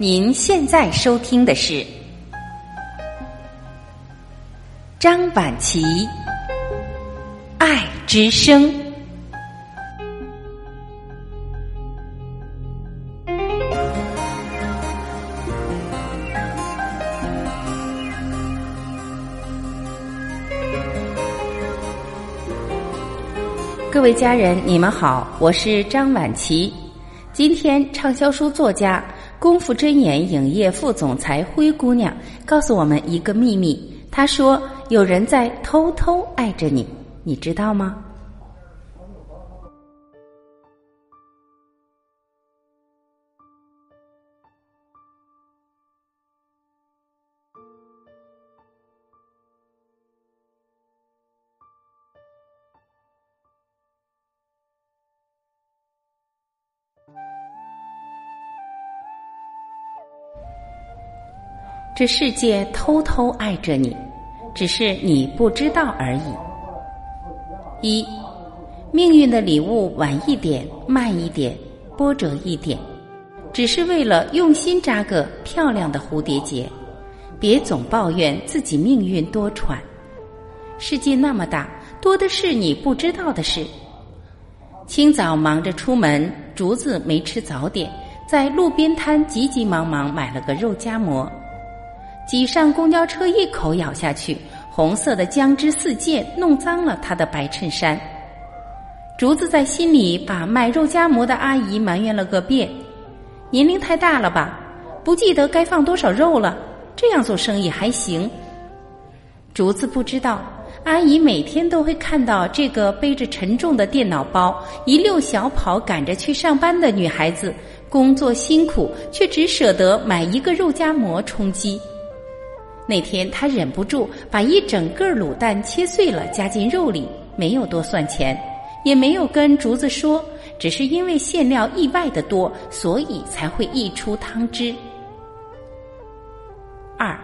您现在收听的是张晚琪《爱之声》。各位家人，你们好，我是张晚琪。今天畅销书作家。功夫真言影业副总裁灰姑娘告诉我们一个秘密，她说：“有人在偷偷爱着你，你知道吗？”这世界偷偷爱着你，只是你不知道而已。一，命运的礼物晚一点、慢一点、波折一点，只是为了用心扎个漂亮的蝴蝶结。别总抱怨自己命运多舛，世界那么大，多的是你不知道的事。清早忙着出门，竹子没吃早点，在路边摊急急忙忙买了个肉夹馍。挤上公交车，一口咬下去，红色的姜汁四溅，弄脏了他的白衬衫。竹子在心里把卖肉夹馍的阿姨埋怨了个遍：年龄太大了吧，不记得该放多少肉了，这样做生意还行。竹子不知道，阿姨每天都会看到这个背着沉重的电脑包，一溜小跑赶着去上班的女孩子，工作辛苦，却只舍得买一个肉夹馍充饥。那天他忍不住把一整个卤蛋切碎了加进肉里，没有多算钱，也没有跟竹子说，只是因为馅料意外的多，所以才会溢出汤汁。二，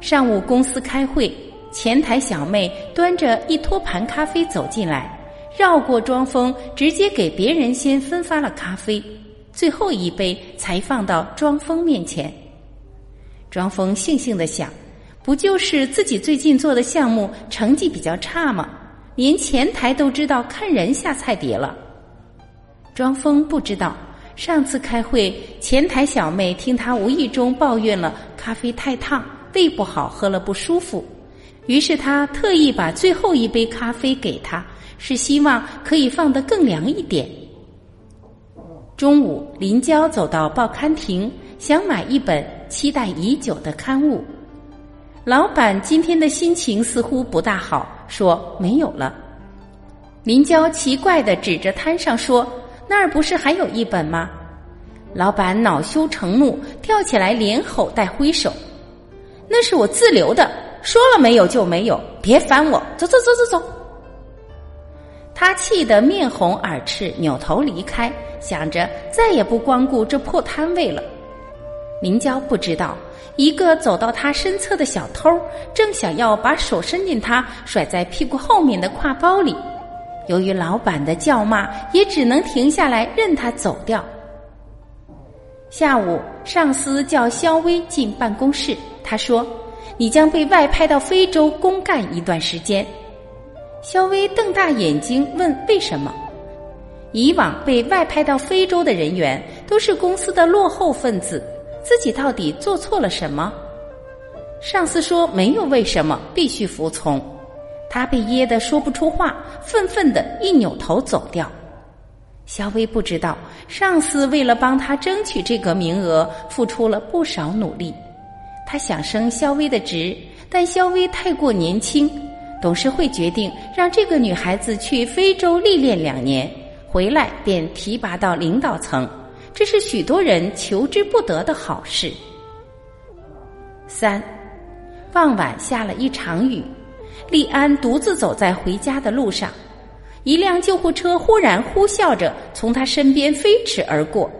上午公司开会，前台小妹端着一托盘咖啡走进来，绕过庄峰，直接给别人先分发了咖啡，最后一杯才放到庄峰面前。庄峰悻悻的想。不就是自己最近做的项目成绩比较差吗？连前台都知道看人下菜碟了。庄峰不知道，上次开会前台小妹听他无意中抱怨了咖啡太烫，胃不好，喝了不舒服，于是他特意把最后一杯咖啡给他，是希望可以放得更凉一点。中午，林娇走到报刊亭，想买一本期待已久的刊物。老板今天的心情似乎不大好，说没有了。林娇奇怪的指着摊上说：“那儿不是还有一本吗？”老板恼羞成怒，跳起来连吼带挥手：“那是我自留的，说了没有就没有，别烦我，走走走走走。”他气得面红耳赤，扭头离开，想着再也不光顾这破摊位了。林娇不知道。一个走到他身侧的小偷，正想要把手伸进他甩在屁股后面的挎包里，由于老板的叫骂，也只能停下来任他走掉。下午，上司叫肖薇进办公室，他说：“你将被外派到非洲公干一段时间。”肖薇瞪大眼睛问：“为什么？”以往被外派到非洲的人员都是公司的落后分子。自己到底做错了什么？上司说没有为什么，必须服从。他被噎得说不出话，愤愤的一扭头走掉。肖薇不知道，上司为了帮他争取这个名额，付出了不少努力。他想升肖薇的职，但肖薇太过年轻，董事会决定让这个女孩子去非洲历练两年，回来便提拔到领导层。这是许多人求之不得的好事。三，傍晚下了一场雨，利安独自走在回家的路上，一辆救护车忽然呼啸着从他身边飞驰而过，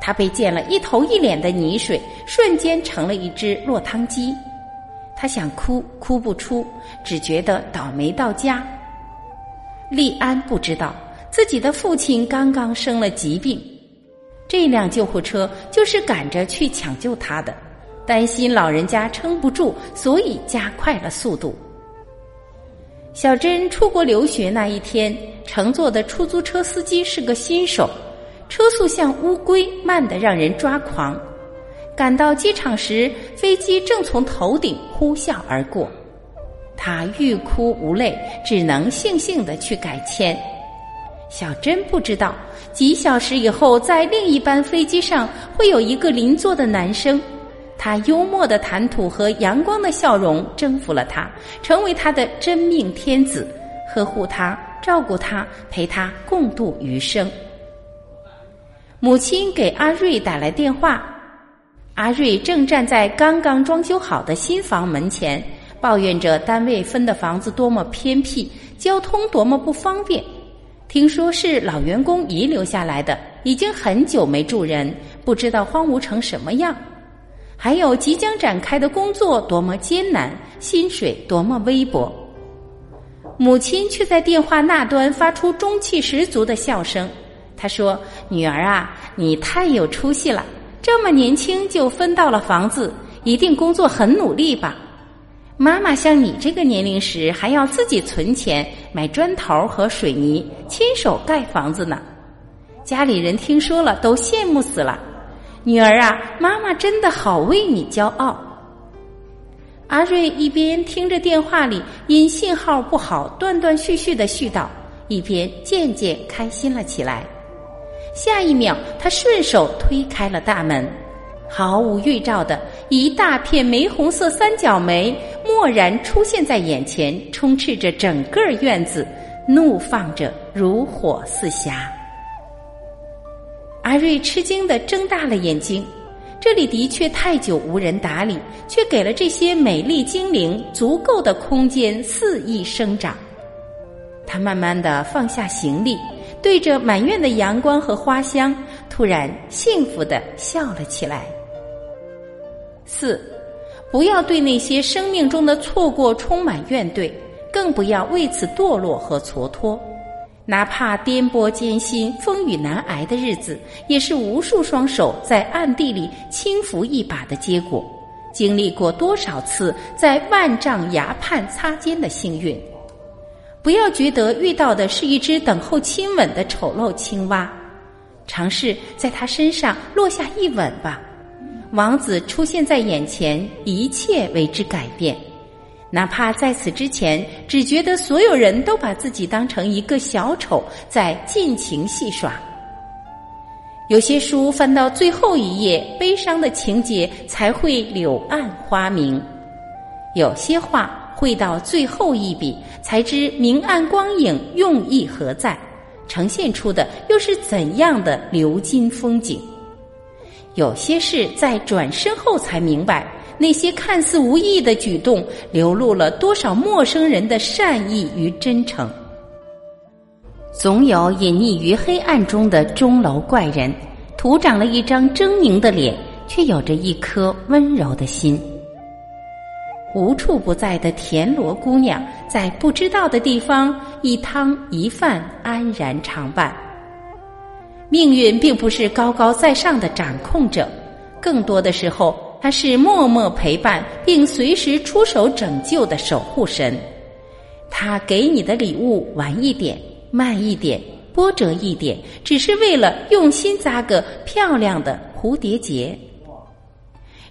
他被溅了一头一脸的泥水，瞬间成了一只落汤鸡。他想哭，哭不出，只觉得倒霉到家。利安不知道自己的父亲刚刚生了疾病。这辆救护车就是赶着去抢救他的，担心老人家撑不住，所以加快了速度。小珍出国留学那一天，乘坐的出租车司机是个新手，车速像乌龟，慢得让人抓狂。赶到机场时，飞机正从头顶呼啸而过，他欲哭无泪，只能悻悻的去改签。小珍不知道，几小时以后，在另一班飞机上会有一个邻座的男生。他幽默的谈吐和阳光的笑容征服了他，成为他的真命天子，呵护他，照顾他，陪他共度余生。母亲给阿瑞打来电话，阿瑞正站在刚刚装修好的新房门前，抱怨着单位分的房子多么偏僻，交通多么不方便。听说是老员工遗留下来的，已经很久没住人，不知道荒芜成什么样。还有即将展开的工作多么艰难，薪水多么微薄。母亲却在电话那端发出中气十足的笑声。她说：“女儿啊，你太有出息了，这么年轻就分到了房子，一定工作很努力吧？妈妈像你这个年龄时，还要自己存钱买砖头和水泥，亲手盖房子呢。家里人听说了都羡慕死了。”女儿啊，妈妈真的好为你骄傲。阿瑞一边听着电话里因信号不好断断续续的絮叨，一边渐渐开心了起来。下一秒，他顺手推开了大门，毫无预兆的一大片玫红色三角梅蓦然出现在眼前，充斥着整个院子，怒放着，如火似霞。阿瑞吃惊的睁大了眼睛，这里的确太久无人打理，却给了这些美丽精灵足够的空间肆意生长。他慢慢的放下行李，对着满院的阳光和花香，突然幸福的笑了起来。四，不要对那些生命中的错过充满怨怼，更不要为此堕落和蹉跎。哪怕颠簸艰辛、风雨难挨的日子，也是无数双手在暗地里轻扶一把的结果。经历过多少次在万丈崖畔擦肩的幸运？不要觉得遇到的是一只等候亲吻的丑陋青蛙，尝试在它身上落下一吻吧。王子出现在眼前，一切为之改变。哪怕在此之前，只觉得所有人都把自己当成一个小丑，在尽情戏耍。有些书翻到最后一页，悲伤的情节才会柳暗花明；有些话会到最后一笔，才知明暗光影用意何在，呈现出的又是怎样的流金风景。有些事在转身后才明白。那些看似无意的举动，流露了多少陌生人的善意与真诚。总有隐匿于黑暗中的钟楼怪人，徒长了一张狰狞的脸，却有着一颗温柔的心。无处不在的田螺姑娘，在不知道的地方，一汤一饭安然常伴。命运并不是高高在上的掌控者，更多的时候。他是默默陪伴并随时出手拯救的守护神，他给你的礼物晚一点、慢一点、波折一点，只是为了用心扎个漂亮的蝴蝶结。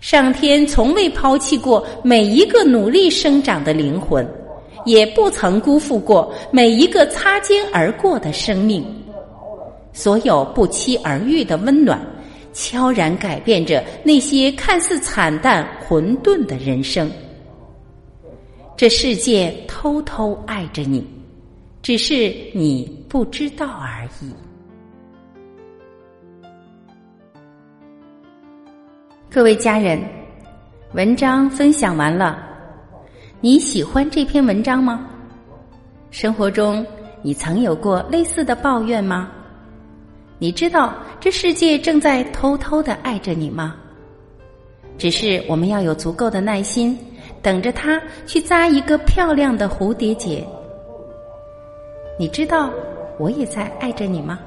上天从未抛弃过每一个努力生长的灵魂，也不曾辜负过每一个擦肩而过的生命。所有不期而遇的温暖。悄然改变着那些看似惨淡混沌的人生。这世界偷偷爱着你，只是你不知道而已。各位家人，文章分享完了，你喜欢这篇文章吗？生活中你曾有过类似的抱怨吗？你知道这世界正在偷偷的爱着你吗？只是我们要有足够的耐心，等着它去扎一个漂亮的蝴蝶结。你知道我也在爱着你吗？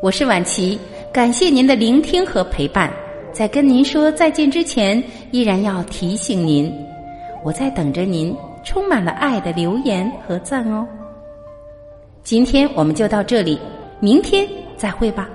我是婉琪，感谢您的聆听和陪伴。在跟您说再见之前，依然要提醒您，我在等着您充满了爱的留言和赞哦。今天我们就到这里，明天再会吧。